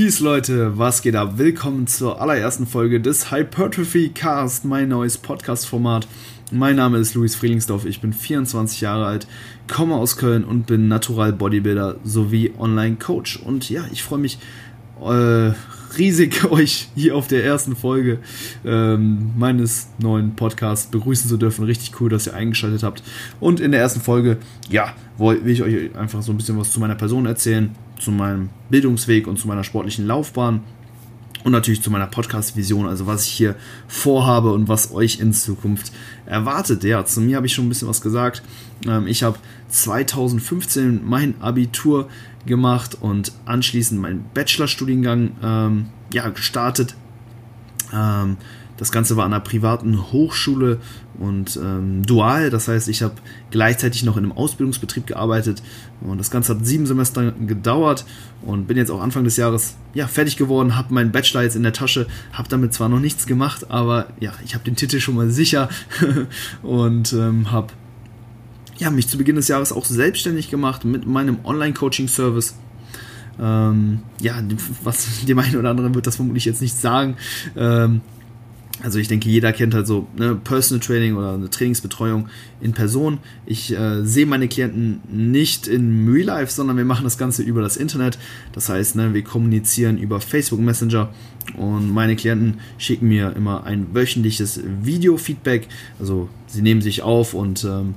Peace Leute, was geht ab? Willkommen zur allerersten Folge des Hypertrophy Cast, mein neues Podcast-Format. Mein Name ist Luis Frielingsdorf, ich bin 24 Jahre alt, komme aus Köln und bin Natural Bodybuilder sowie Online-Coach. Und ja, ich freue mich äh, riesig, euch hier auf der ersten Folge ähm, meines neuen Podcasts begrüßen zu dürfen. Richtig cool, dass ihr eingeschaltet habt. Und in der ersten Folge, ja, will ich euch einfach so ein bisschen was zu meiner Person erzählen, zu meinem Bildungsweg und zu meiner sportlichen Laufbahn. Und natürlich zu meiner Podcast-Vision, also was ich hier vorhabe und was euch in Zukunft erwartet. Ja, zu mir habe ich schon ein bisschen was gesagt. Ähm, ich habe 2015 mein Abitur gemacht und anschließend meinen Bachelorstudiengang ähm, ja, gestartet. Ähm, das Ganze war an einer privaten Hochschule und ähm, dual. Das heißt, ich habe gleichzeitig noch in einem Ausbildungsbetrieb gearbeitet. Und das Ganze hat sieben Semester gedauert und bin jetzt auch Anfang des Jahres ja, fertig geworden, habe meinen Bachelor jetzt in der Tasche, habe damit zwar noch nichts gemacht, aber ja, ich habe den Titel schon mal sicher und ähm, habe ja, mich zu Beginn des Jahres auch selbstständig gemacht mit meinem Online-Coaching-Service. Ähm, ja, was dem einen oder anderen wird das vermutlich jetzt nicht sagen. Ähm, also ich denke, jeder kennt halt so ne, Personal Training oder eine Trainingsbetreuung in Person. Ich äh, sehe meine Klienten nicht in Real Life, sondern wir machen das Ganze über das Internet. Das heißt, ne, wir kommunizieren über Facebook Messenger und meine Klienten schicken mir immer ein wöchentliches Video-Feedback. Also sie nehmen sich auf und ähm,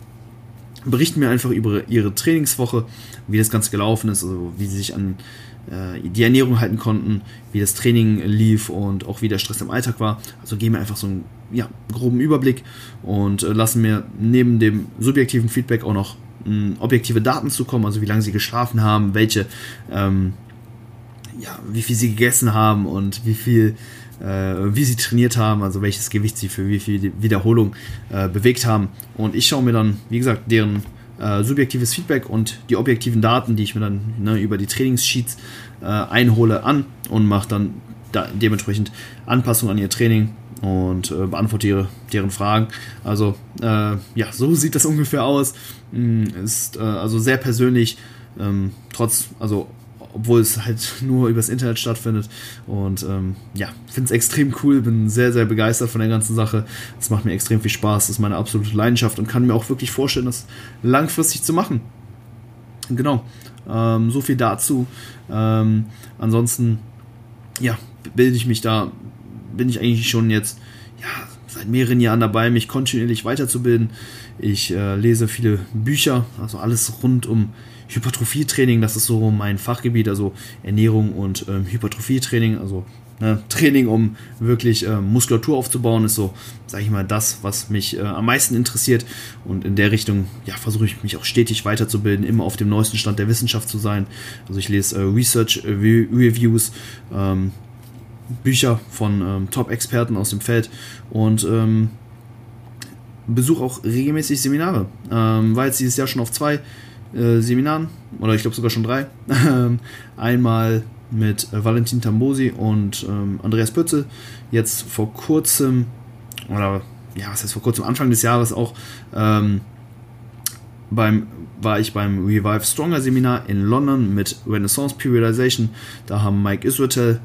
berichten mir einfach über ihre Trainingswoche, wie das Ganze gelaufen ist, also wie sie sich an äh, die Ernährung halten konnten, wie das Training lief und auch wie der Stress im Alltag war. Also geben mir einfach so einen ja, groben Überblick und äh, lassen mir neben dem subjektiven Feedback auch noch mh, objektive Daten zukommen, also wie lange sie geschlafen haben, welche, ähm, ja, wie viel sie gegessen haben und wie viel äh, wie sie trainiert haben, also welches Gewicht sie für wie viel Wiederholung äh, bewegt haben. Und ich schaue mir dann, wie gesagt, deren äh, subjektives Feedback und die objektiven Daten, die ich mir dann ne, über die Trainingssheets äh, einhole, an und mache dann da dementsprechend Anpassungen an ihr Training und äh, beantworte ihre, deren Fragen. Also äh, ja, so sieht das ungefähr aus. Mm, ist also sehr persönlich, ähm, trotz, also obwohl es halt nur übers Internet stattfindet. Und ähm, ja, finde es extrem cool, bin sehr, sehr begeistert von der ganzen Sache. Es macht mir extrem viel Spaß, das ist meine absolute Leidenschaft und kann mir auch wirklich vorstellen, das langfristig zu machen. Genau, ähm, so viel dazu. Ähm, ansonsten, ja, bilde ich mich da, bin ich eigentlich schon jetzt, ja, seit mehreren Jahren dabei, mich kontinuierlich weiterzubilden. Ich äh, lese viele Bücher, also alles rund um Hypertrophietraining, das ist so mein Fachgebiet, also Ernährung und ähm, Hypertrophietraining, also ne, Training, um wirklich äh, Muskulatur aufzubauen, ist so, sage ich mal, das, was mich äh, am meisten interessiert. Und in der Richtung, ja, versuche ich mich auch stetig weiterzubilden, immer auf dem neuesten Stand der Wissenschaft zu sein. Also ich lese äh, Research Reviews, ähm, Bücher von ähm, Top-Experten aus dem Feld und ähm, besuche auch regelmäßig Seminare. Ähm, war jetzt dieses Jahr schon auf zwei äh, Seminaren, oder ich glaube sogar schon drei. Einmal mit äh, Valentin Tambosi und ähm, Andreas Pützel. Jetzt vor kurzem, oder ja, was heißt vor kurzem, Anfang des Jahres auch, ähm, beim, war ich beim Revive Stronger Seminar in London mit Renaissance Periodization. Da haben Mike Israel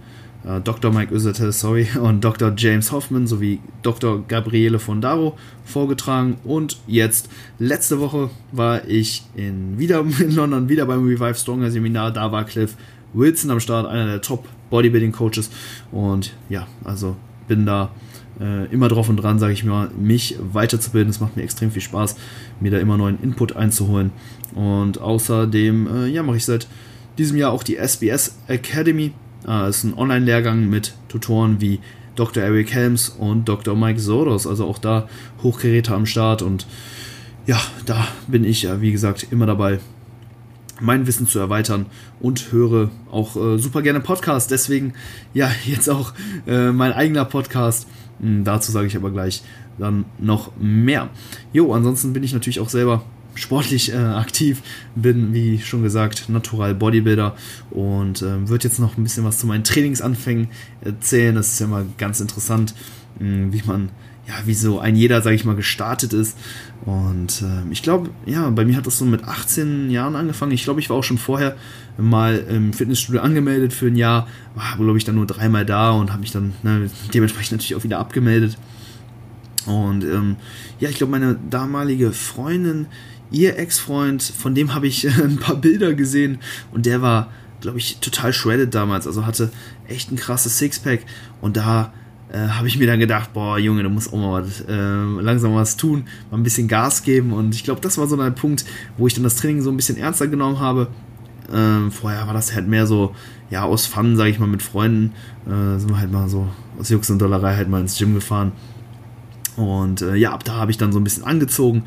äh, Dr. Mike Usatel, sorry, und Dr. James Hoffman sowie Dr. Gabriele Fondaro vorgetragen. Und jetzt, letzte Woche war ich in, wieder in London, wieder beim Revive Stronger Seminar. Da war Cliff Wilson am Start, einer der Top Bodybuilding Coaches. Und ja, also bin da äh, immer drauf und dran, sage ich mal, mich weiterzubilden. Es macht mir extrem viel Spaß, mir da immer neuen Input einzuholen. Und außerdem, äh, ja, mache ich seit diesem Jahr auch die SBS Academy. Äh, ist ein Online-Lehrgang mit Tutoren wie Dr. Eric Helms und Dr. Mike Soros, also auch da Hochgeräte am Start und ja, da bin ich, ja, wie gesagt, immer dabei, mein Wissen zu erweitern und höre auch äh, super gerne Podcasts. Deswegen ja jetzt auch äh, mein eigener Podcast. Hm, dazu sage ich aber gleich dann noch mehr. Jo, ansonsten bin ich natürlich auch selber sportlich äh, aktiv, bin, wie schon gesagt, Natural Bodybuilder und äh, wird jetzt noch ein bisschen was zu meinen Trainingsanfängen erzählen. Das ist ja immer ganz interessant, mh, hm, wie man ja, wie so ein jeder, sage ich mal, gestartet ist. Und äh, ich glaube, ja, bei mir hat das so mit 18 Jahren angefangen. Ich glaube, ich war auch schon vorher mal im Fitnessstudio angemeldet für ein Jahr, war, glaube ich, dann nur dreimal da und habe mich dann ne, dementsprechend natürlich auch wieder abgemeldet. Und ähm, ja, ich glaube, meine damalige Freundin, ihr Ex-Freund, von dem habe ich ein paar Bilder gesehen und der war, glaube ich, total shredded damals. Also hatte echt ein krasses Sixpack und da äh, habe ich mir dann gedacht, boah, Junge, du musst auch mal was, äh, langsam was tun, mal ein bisschen Gas geben. Und ich glaube, das war so ein Punkt, wo ich dann das Training so ein bisschen ernster genommen habe. Ähm, vorher war das halt mehr so, ja, aus Fun, sage ich mal, mit Freunden. Äh, sind wir halt mal so aus Jux und Dollerei halt mal ins Gym gefahren. Und äh, ja, ab da habe ich dann so ein bisschen angezogen.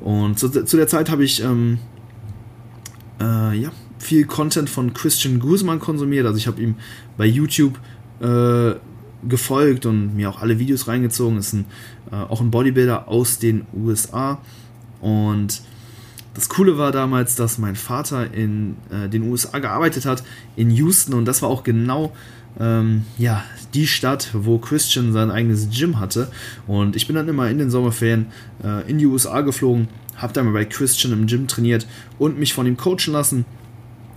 Und zu, zu der Zeit habe ich ähm, äh, ja, viel Content von Christian Guzman konsumiert. Also ich habe ihm bei YouTube äh, gefolgt und mir auch alle Videos reingezogen. Ist ein, äh, auch ein Bodybuilder aus den USA. Und das Coole war damals, dass mein Vater in äh, den USA gearbeitet hat, in Houston. Und das war auch genau ähm, ja, die Stadt, wo Christian sein eigenes Gym hatte. Und ich bin dann immer in den Sommerferien äh, in die USA geflogen, habe dann bei Christian im Gym trainiert und mich von ihm coachen lassen.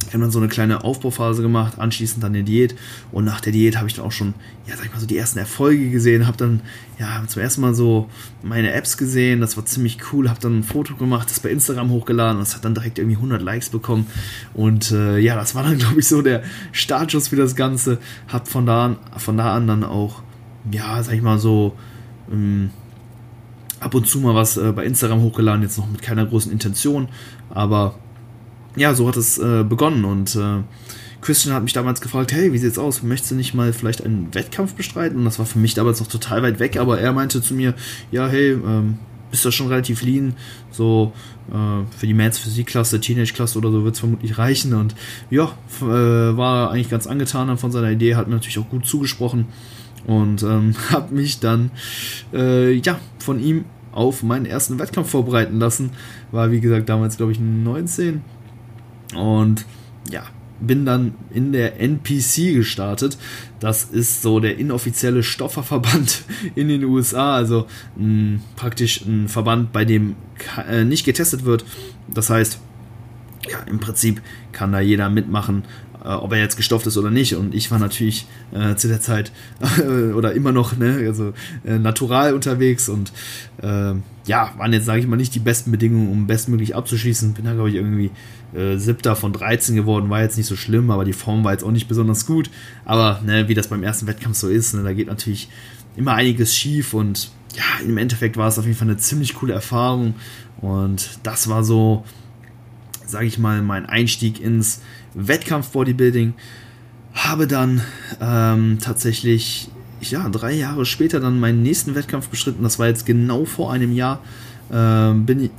Wir haben dann so eine kleine Aufbauphase gemacht, anschließend dann eine Diät. Und nach der Diät habe ich dann auch schon, ja, sag ich mal, so die ersten Erfolge gesehen, habe dann, ja, zum ersten Mal so meine Apps gesehen, das war ziemlich cool, habe dann ein Foto gemacht, das bei Instagram hochgeladen. Und das hat dann direkt irgendwie 100 Likes bekommen. Und äh, ja, das war dann, glaube ich, so der Startschuss für das Ganze, habe von da an, von da an dann auch, ja, sag ich mal so, ähm, ab und zu mal was äh, bei Instagram hochgeladen, jetzt noch mit keiner großen Intention, aber ja, so hat es äh, begonnen und äh, Christian hat mich damals gefragt, hey, wie sieht's aus? Möchtest du nicht mal vielleicht einen Wettkampf bestreiten? Und das war für mich damals noch total weit weg, aber er meinte zu mir, ja, hey, ähm, bist du schon relativ lean, so äh, für die Mans Physik-Klasse, Teenage-Klasse oder so wird es vermutlich reichen. Und ja, äh, war eigentlich ganz angetan von seiner Idee, hat mir natürlich auch gut zugesprochen und ähm, hat mich dann äh, ja von ihm auf meinen ersten Wettkampf vorbereiten lassen. War wie gesagt damals glaube ich 19 und ja, bin dann in der NPC gestartet. Das ist so der inoffizielle Stofferverband in den USA, also mh, praktisch ein Verband, bei dem äh, nicht getestet wird. Das heißt, ja, im Prinzip kann da jeder mitmachen, ob er jetzt gestofft ist oder nicht. Und ich war natürlich äh, zu der Zeit äh, oder immer noch ne, also, äh, natural unterwegs und ähm, ja, waren jetzt, sage ich mal, nicht die besten Bedingungen, um bestmöglich abzuschließen. Bin da, glaube ich, irgendwie äh, siebter von 13 geworden, war jetzt nicht so schlimm, aber die Form war jetzt auch nicht besonders gut. Aber ne, wie das beim ersten Wettkampf so ist, ne, da geht natürlich immer einiges schief und ja, im Endeffekt war es auf jeden Fall eine ziemlich coole Erfahrung und das war so, sage ich mal, mein Einstieg ins Wettkampf-Bodybuilding. Habe dann ähm, tatsächlich, ja, drei Jahre später dann meinen nächsten Wettkampf bestritten. Das war jetzt genau vor einem Jahr. Ähm, bin,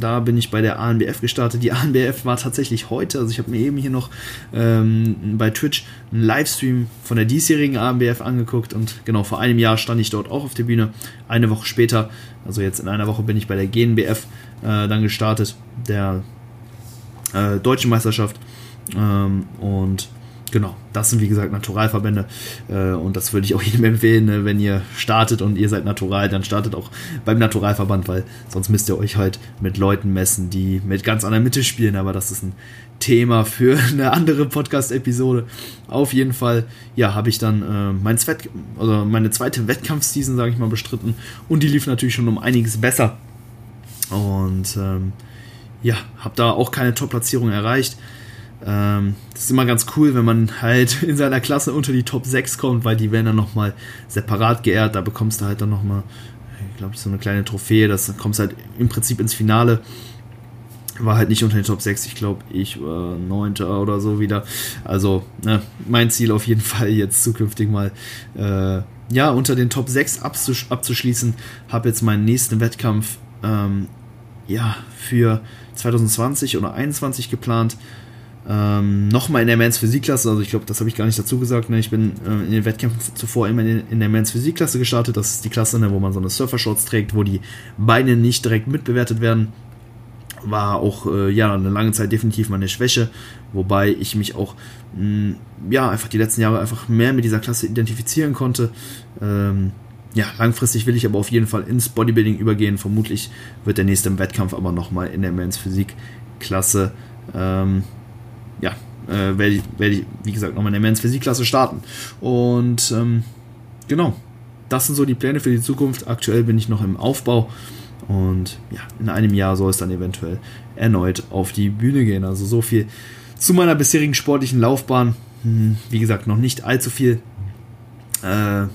da bin ich bei der ANBF gestartet. Die ANBF war tatsächlich heute, also ich habe mir eben hier noch ähm, bei Twitch einen Livestream von der diesjährigen ANBF angeguckt und genau vor einem Jahr stand ich dort auch auf der Bühne. Eine Woche später, also jetzt in einer Woche bin ich bei der GNBF äh, dann gestartet, der äh, deutschen Meisterschaft. Ähm, und Genau, das sind wie gesagt Naturalverbände äh, und das würde ich auch jedem empfehlen, ne? wenn ihr startet und ihr seid natural, dann startet auch beim Naturalverband, weil sonst müsst ihr euch halt mit Leuten messen, die mit ganz anderer Mitte spielen, aber das ist ein Thema für eine andere Podcast-Episode. Auf jeden Fall, ja, habe ich dann äh, mein Zweit also meine zweite Wettkampfseason, sage ich mal, bestritten und die lief natürlich schon um einiges besser und ähm, ja, habe da auch keine Top-Platzierung erreicht ähm, das ist immer ganz cool, wenn man halt in seiner Klasse unter die Top 6 kommt, weil die werden dann nochmal separat geehrt. Da bekommst du halt dann nochmal, ich glaube, so eine kleine Trophäe. Das kommst halt im Prinzip ins Finale. War halt nicht unter den Top 6, ich glaube, ich war Neunter oder so wieder. Also, ne, mein Ziel auf jeden Fall jetzt zukünftig mal, äh, ja, unter den Top 6 abzusch abzuschließen. Habe jetzt meinen nächsten Wettkampf, ähm, ja, für 2020 oder 2021 geplant. Ähm, Nochmal in der Mans Physikklasse, also ich glaube, das habe ich gar nicht dazu gesagt. Ne? Ich bin äh, in den Wettkämpfen zuvor immer in, in der Mans Physikklasse gestartet. Das ist die Klasse, ne, wo man so eine Surfer-Shorts trägt, wo die Beine nicht direkt mitbewertet werden. War auch äh, ja eine lange Zeit definitiv meine Schwäche, wobei ich mich auch mh, ja einfach die letzten Jahre einfach mehr mit dieser Klasse identifizieren konnte. Ähm, ja, langfristig will ich aber auf jeden Fall ins Bodybuilding übergehen. Vermutlich wird der nächste Wettkampf aber nochmal in der Men's Physik-Klasse, ähm, ja, äh, werde ich, werd ich, wie gesagt, nochmal in der Men's Physik-Klasse starten. Und ähm, genau, das sind so die Pläne für die Zukunft. Aktuell bin ich noch im Aufbau und ja, in einem Jahr soll es dann eventuell erneut auf die Bühne gehen. Also so viel zu meiner bisherigen sportlichen Laufbahn. Hm, wie gesagt, noch nicht allzu viel. Äh,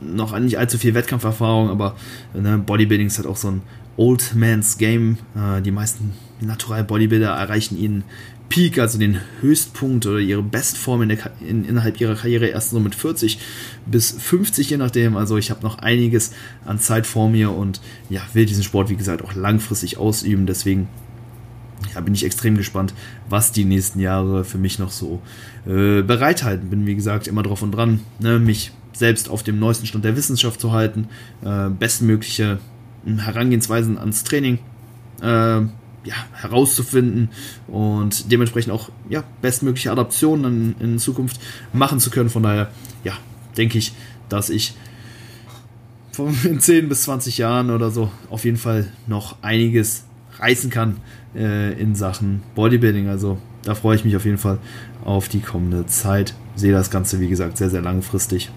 noch nicht allzu viel Wettkampferfahrung, aber ne, Bodybuilding ist halt auch so ein Old Man's Game. Äh, die meisten Natural Bodybuilder erreichen ihren Peak, also den Höchstpunkt oder ihre Bestform in der, in, innerhalb ihrer Karriere erst so mit 40 bis 50, je nachdem. Also ich habe noch einiges an Zeit vor mir und ja, will diesen Sport, wie gesagt, auch langfristig ausüben. Deswegen ja, bin ich extrem gespannt, was die nächsten Jahre für mich noch so äh, bereithalten. Bin, wie gesagt, immer drauf und dran, ne, mich selbst auf dem neuesten Stand der Wissenschaft zu halten, äh, bestmögliche hm, Herangehensweisen ans Training äh, ja, herauszufinden und dementsprechend auch ja, bestmögliche Adaptionen in, in Zukunft machen zu können. Von daher, ja, denke ich, dass ich in 10 bis 20 Jahren oder so auf jeden Fall noch einiges reißen kann äh, in Sachen Bodybuilding. Also da freue ich mich auf jeden Fall auf die kommende Zeit. Sehe das Ganze, wie gesagt, sehr, sehr langfristig.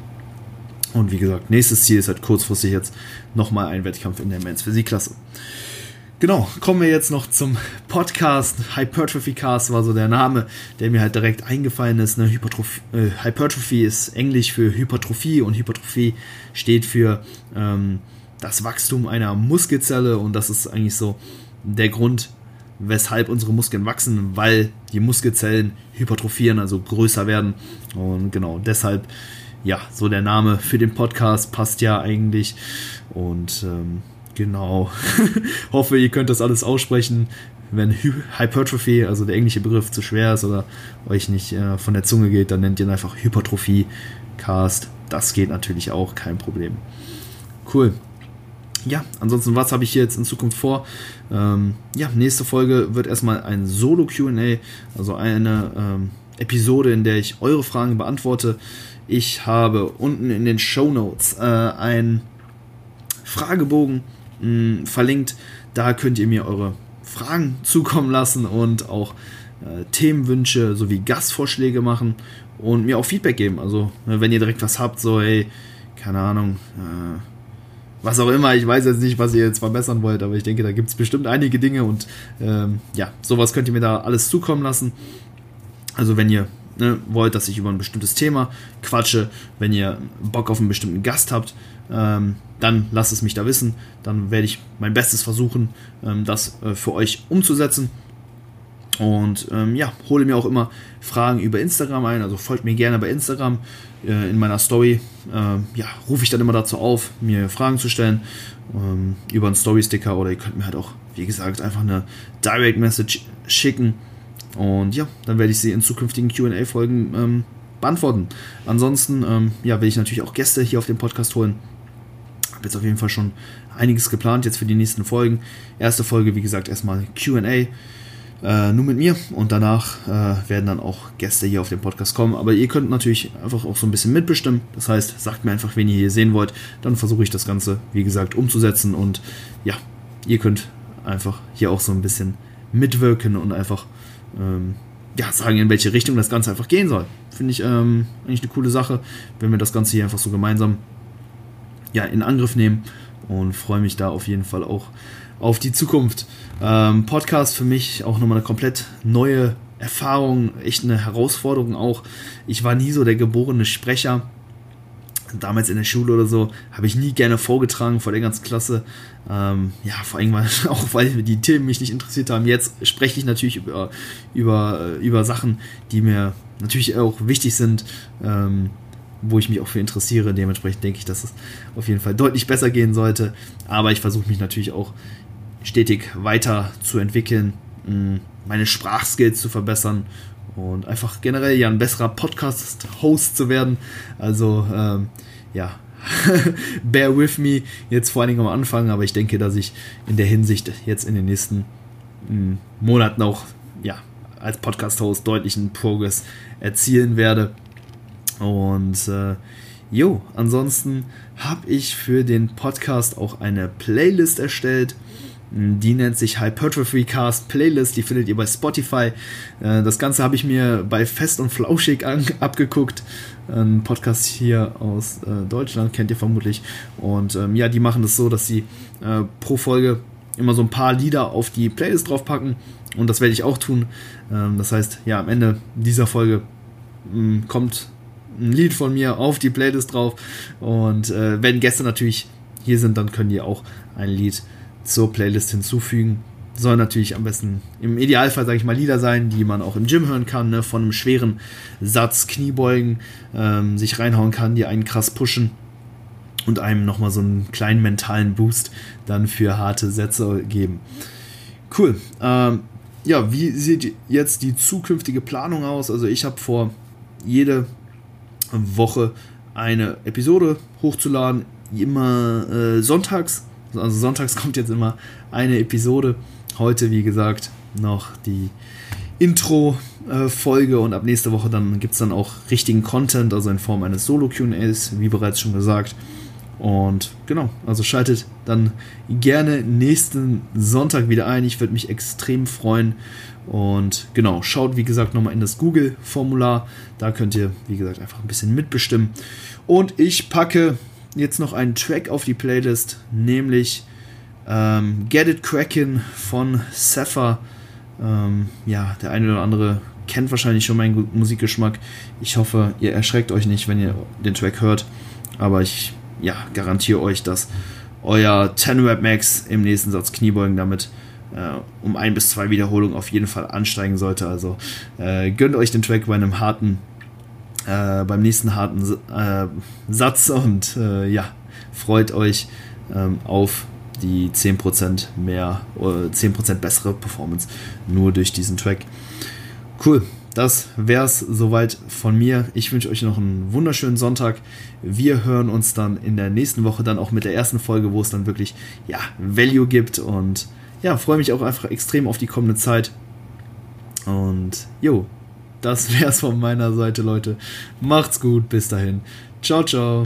Und wie gesagt, nächstes Ziel ist halt kurzfristig jetzt nochmal ein Wettkampf in der Men's Physik-Klasse. Genau, kommen wir jetzt noch zum Podcast. Hypertrophy Cast war so der Name, der mir halt direkt eingefallen ist. Ne? Äh, Hypertrophy ist Englisch für Hypertrophie und Hypertrophie steht für ähm, das Wachstum einer Muskelzelle und das ist eigentlich so der Grund, weshalb unsere Muskeln wachsen, weil die Muskelzellen hypertrophieren, also größer werden. Und genau deshalb ja, so der Name für den Podcast passt ja eigentlich. Und ähm, genau, hoffe, ihr könnt das alles aussprechen. Wenn Hypertrophy, also der englische Begriff, zu schwer ist oder euch nicht äh, von der Zunge geht, dann nennt ihr ihn einfach Hypertrophie Cast. Das geht natürlich auch, kein Problem. Cool. Ja, ansonsten, was habe ich hier jetzt in Zukunft vor? Ähm, ja, nächste Folge wird erstmal ein Solo-QA, also eine ähm, Episode, in der ich eure Fragen beantworte. Ich habe unten in den Show Notes äh, einen Fragebogen mh, hm, verlinkt. Da könnt ihr mir eure Fragen zukommen lassen und auch äh, Themenwünsche sowie Gastvorschläge machen und mir auch Feedback geben. Also, ne, wenn ihr direkt was habt, so, hey, keine Ahnung, äh, was auch immer, ich weiß jetzt nicht, was ihr jetzt verbessern wollt, aber ich denke, da gibt es bestimmt einige Dinge und ähm, ja, sowas könnt ihr mir da alles zukommen lassen. Also, wenn ihr ne, wollt, dass ich über ein bestimmtes Thema quatsche, wenn ihr Bock auf einen bestimmten Gast habt, ähm, dann lasst es mich da wissen. Dann werde ich mein Bestes versuchen, ähm, das äh, für euch umzusetzen. Und ähm, ja, hole mir auch immer Fragen über Instagram ein. Also folgt mir gerne bei Instagram äh, in meiner Story. Äh, ja, rufe ich dann immer dazu auf, mir Fragen zu stellen ähm, über einen Story-Sticker oder ihr könnt mir halt auch, wie gesagt, einfach eine Direct Message schicken und ja, dann werde ich sie in zukünftigen QA-Folgen ähm, beantworten. Ansonsten ähm, ja, will ich natürlich auch Gäste hier auf dem Podcast holen. Habe jetzt auf jeden Fall schon einiges geplant jetzt für die nächsten Folgen. Erste Folge, wie gesagt, erstmal QA. Äh, nur mit mir und danach äh, werden dann auch Gäste hier auf dem Podcast kommen. Aber ihr könnt natürlich einfach auch so ein bisschen mitbestimmen. Das heißt, sagt mir einfach, wen ihr hier sehen wollt. Dann versuche ich das Ganze, wie gesagt, umzusetzen. Und ja, ihr könnt einfach hier auch so ein bisschen mitwirken und einfach ähm, ja, sagen, in welche Richtung das Ganze einfach gehen soll. Finde ich ähm, eigentlich eine coole Sache, wenn wir das Ganze hier einfach so gemeinsam ja, in Angriff nehmen und freue mich da auf jeden Fall auch auf die Zukunft. Ähm, Podcast für mich auch nochmal eine komplett neue Erfahrung, echt eine Herausforderung auch. Ich war nie so der geborene Sprecher damals in der Schule oder so, habe ich nie gerne vorgetragen vor der ganzen Klasse. Ähm, ja, vor allem auch, weil die Themen mich nicht interessiert haben. Jetzt spreche ich natürlich über, über, über Sachen, die mir natürlich auch wichtig sind, ähm, wo ich mich auch für interessiere. Dementsprechend denke ich, dass es auf jeden Fall deutlich besser gehen sollte. Aber ich versuche mich natürlich auch stetig weiter zu entwickeln, meine Sprachskills zu verbessern und einfach generell ja ein besserer Podcast-Host zu werden. Also ähm, ja, bear with me jetzt vor allen Dingen am Anfang, aber ich denke, dass ich in der Hinsicht jetzt in den nächsten mm, Monaten auch ja, als Podcast-Host deutlichen Progress erzielen werde. Und äh, Jo, ansonsten habe ich für den Podcast auch eine Playlist erstellt. Die nennt sich Hypertrophy Cast Playlist. Die findet ihr bei Spotify. Äh, das Ganze habe ich mir bei Fest und Flauschig abgeguckt. Ein Podcast hier aus äh, Deutschland, kennt ihr vermutlich. Und ähm, ja, die machen das so, dass sie äh, pro Folge immer so ein paar Lieder auf die Playlist draufpacken. Und das werde ich auch tun. Ähm, das heißt, ja, am Ende dieser Folge mm, kommt ein Lied von mir auf die Playlist drauf. Und wenn Gäste natürlich hier sind, dann können die auch ein Lied zur Playlist hinzufügen. Soll natürlich am besten im Idealfall, sage ich mal, Lieder sein, die man auch im Gym hören kann, ne? von einem schweren Satz, Kniebeugen, ähm, sich reinhauen kann, die einen krass pushen und einem nochmal so einen kleinen mentalen Boost dann für harte Sätze geben. Cool. Ähm, ja, wie sieht jetzt die zukünftige Planung aus? Also ich habe vor, jede Woche eine Episode hochzuladen, immer äh, sonntags. Also sonntags kommt jetzt immer eine Episode. Heute, wie gesagt, noch die Intro-Folge und ab nächste Woche dann gibt es dann auch richtigen Content, also in Form eines Solo-QAs, wie bereits schon gesagt. Und genau, also schaltet dann gerne nächsten Sonntag wieder ein. Ich würde mich extrem freuen. Und genau, schaut wie gesagt nochmal in das Google-Formular. Da könnt ihr, wie gesagt, einfach ein bisschen mitbestimmen. Und ich packe jetzt noch einen Track auf die Playlist, nämlich ähm, Get It Crackin' von Sapphire. Ähm, ja, der eine oder andere kennt wahrscheinlich schon meinen Musikgeschmack. Ich hoffe, ihr erschreckt euch nicht, wenn ihr den Track hört. Aber ich ja, garantiere euch, dass euer 10 Rap Max im nächsten Satz Kniebeugen damit äh, um ein bis zwei Wiederholungen auf jeden Fall ansteigen sollte. Also äh, gönnt euch den Track bei einem harten, äh, beim nächsten harten äh, Satz und äh, ja, freut euch ähm, auf die 10% mehr, 10% bessere Performance nur durch diesen Track. Cool das wäre es soweit von mir. Ich wünsche euch noch einen wunderschönen Sonntag. Wir hören uns dann in der nächsten Woche dann auch mit der ersten Folge, wo es dann wirklich ja, Value gibt und ja, freue mich auch einfach extrem auf die kommende Zeit. Und jo, das wäre es von meiner Seite, Leute. Macht's gut, bis dahin. Ciao, ciao.